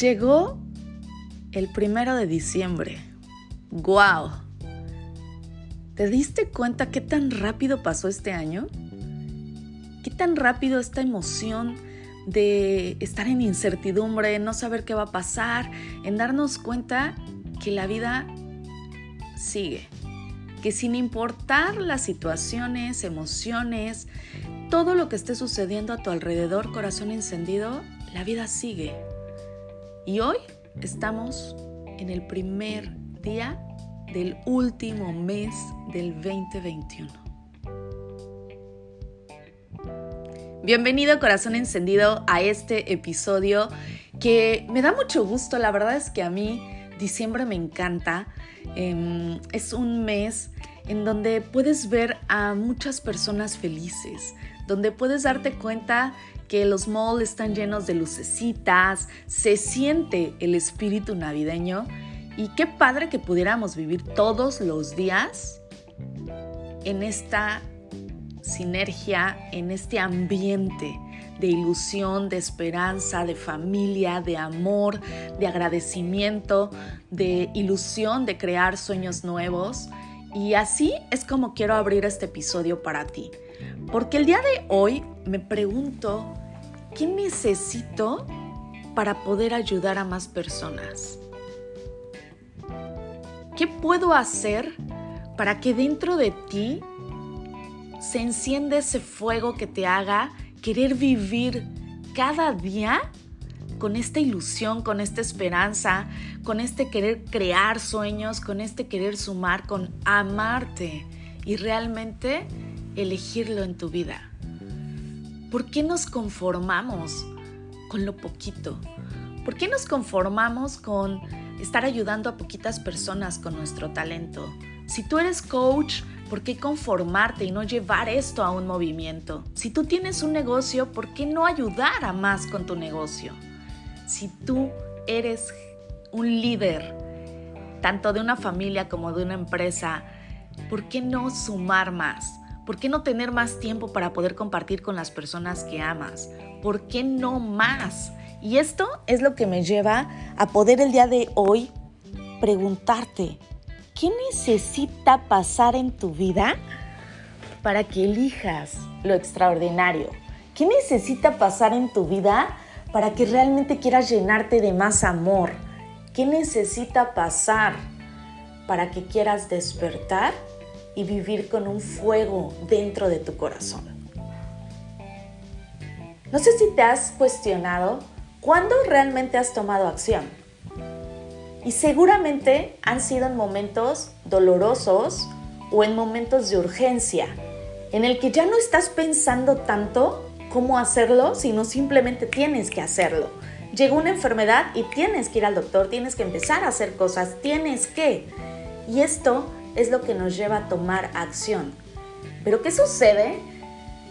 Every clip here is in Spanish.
Llegó el primero de diciembre. ¡Guau! ¿Te diste cuenta qué tan rápido pasó este año? ¿Qué tan rápido esta emoción de estar en incertidumbre, no saber qué va a pasar, en darnos cuenta que la vida sigue? Que sin importar las situaciones, emociones, todo lo que esté sucediendo a tu alrededor, corazón encendido, la vida sigue. Y hoy estamos en el primer día del último mes del 2021. Bienvenido corazón encendido a este episodio que me da mucho gusto, la verdad es que a mí diciembre me encanta, em, es un mes en donde puedes ver a muchas personas felices, donde puedes darte cuenta que los malls están llenos de lucecitas, se siente el espíritu navideño y qué padre que pudiéramos vivir todos los días en esta sinergia, en este ambiente de ilusión, de esperanza, de familia, de amor, de agradecimiento, de ilusión de crear sueños nuevos. Y así es como quiero abrir este episodio para ti. Porque el día de hoy me pregunto ¿qué necesito para poder ayudar a más personas? ¿Qué puedo hacer para que dentro de ti se encienda ese fuego que te haga querer vivir cada día con esta ilusión, con esta esperanza, con este querer crear sueños, con este querer sumar, con amarte y realmente elegirlo en tu vida? ¿Por qué nos conformamos con lo poquito? ¿Por qué nos conformamos con estar ayudando a poquitas personas con nuestro talento? Si tú eres coach, ¿por qué conformarte y no llevar esto a un movimiento? Si tú tienes un negocio, ¿por qué no ayudar a más con tu negocio? Si tú eres un líder, tanto de una familia como de una empresa, ¿por qué no sumar más? ¿Por qué no tener más tiempo para poder compartir con las personas que amas? ¿Por qué no más? Y esto es lo que me lleva a poder el día de hoy preguntarte, ¿qué necesita pasar en tu vida para que elijas lo extraordinario? ¿Qué necesita pasar en tu vida para que realmente quieras llenarte de más amor? ¿Qué necesita pasar para que quieras despertar y vivir con un fuego dentro de tu corazón. No sé si te has cuestionado cuándo realmente has tomado acción. Y seguramente han sido en momentos dolorosos o en momentos de urgencia, en el que ya no estás pensando tanto cómo hacerlo, sino simplemente tienes que hacerlo. Llegó una enfermedad y tienes que ir al doctor, tienes que empezar a hacer cosas, tienes que. Y esto es lo que nos lleva a tomar acción. Pero ¿qué sucede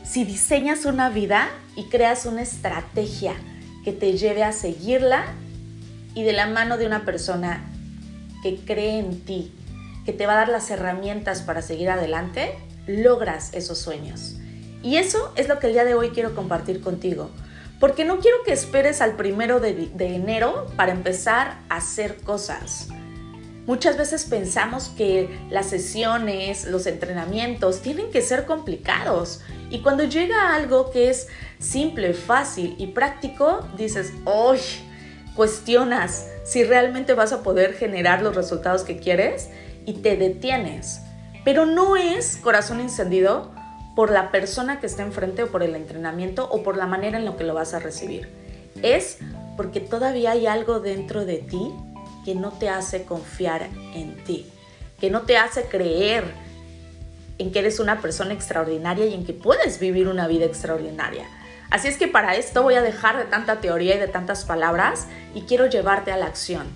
si diseñas una vida y creas una estrategia que te lleve a seguirla y de la mano de una persona que cree en ti, que te va a dar las herramientas para seguir adelante, logras esos sueños? Y eso es lo que el día de hoy quiero compartir contigo. Porque no quiero que esperes al primero de, de enero para empezar a hacer cosas. Muchas veces pensamos que las sesiones, los entrenamientos tienen que ser complicados y cuando llega algo que es simple, fácil y práctico, dices, ¡ay! Cuestionas si realmente vas a poder generar los resultados que quieres y te detienes. Pero no es corazón encendido por la persona que está enfrente o por el entrenamiento o por la manera en la que lo vas a recibir. Es porque todavía hay algo dentro de ti que no te hace confiar en ti, que no te hace creer en que eres una persona extraordinaria y en que puedes vivir una vida extraordinaria. Así es que para esto voy a dejar de tanta teoría y de tantas palabras y quiero llevarte a la acción.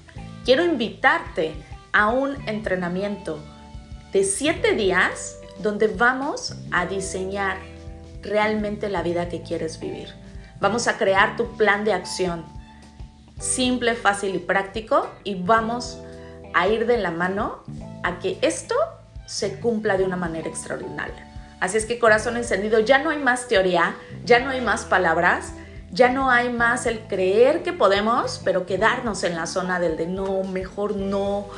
Quiero invitarte a un entrenamiento de siete días donde vamos a diseñar realmente la vida que quieres vivir. Vamos a crear tu plan de acción simple, fácil y práctico y vamos a ir de la mano a que esto se cumpla de una manera extraordinaria. Así es que corazón encendido, ya no hay más teoría, ya no hay más palabras, Ya no hay más el creer que podemos, pero quedarnos en la zona del de no, mejor no.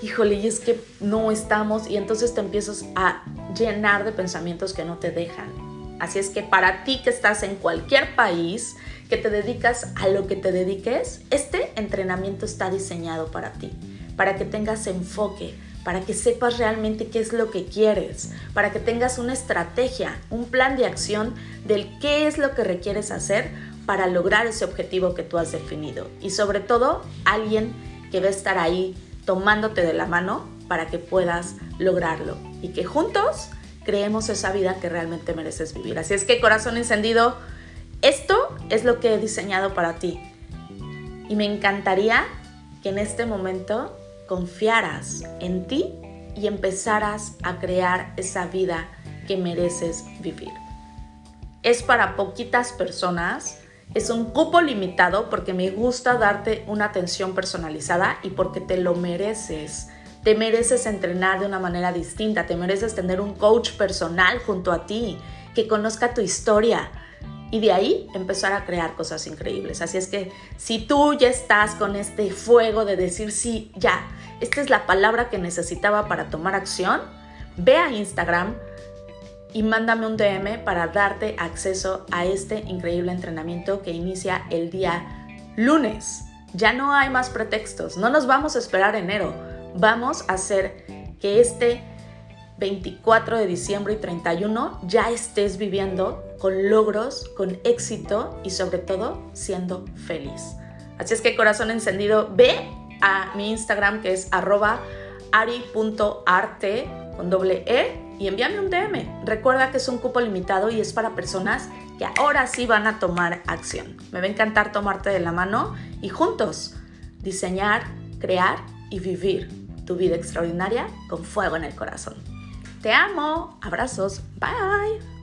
Híjole, y es que no estamos y entonces te empiezas a llenar de pensamientos que no te dejan. Así es que para ti que estás en cualquier país, que te dedicas a lo que te dediques, este entrenamiento está diseñado para ti, para que tengas enfoque, para que sepas realmente qué es lo que quieres, para que tengas una estrategia, un plan de acción del qué es lo que requieres hacer para lograr ese objetivo que tú has definido. Y sobre todo, alguien que va a estar ahí tomándote de la mano para que puedas lograrlo y que juntos creemos esa vida que realmente mereces vivir. Así es que corazón encendido, esto es lo que he diseñado para ti. Y me encantaría que en este momento confiaras en ti y empezaras a crear esa vida que mereces vivir. Es para poquitas personas, es un cupo limitado porque me gusta darte una atención personalizada y porque te lo mereces. Te mereces entrenar de una manera distinta, te mereces tener un coach personal junto a ti que conozca tu historia, y de ahí empezar a crear cosas increíbles. Así es que si tú ya estás con este fuego de decir, sí, ya, esta es la palabra que necesitaba para tomar acción, ve a Instagram y mándame un DM para darte acceso a este increíble entrenamiento que inicia el día lunes. Ya no hay más pretextos, no nos vamos a esperar enero, vamos a hacer que este 24 de diciembre y 31 ya estés viviendo con logros, con éxito y sobre todo siendo feliz. Así es que corazón encendido, ve a mi Instagram que es arroba ari.arte con doble E y envíame un DM. Recuerda que es un cupo limitado y es para personas que ahora sí van a tomar acción. Me va a encantar tomarte de la mano y juntos diseñar, crear y vivir tu vida extraordinaria con fuego en el corazón. Te amo. Abrazos. Bye.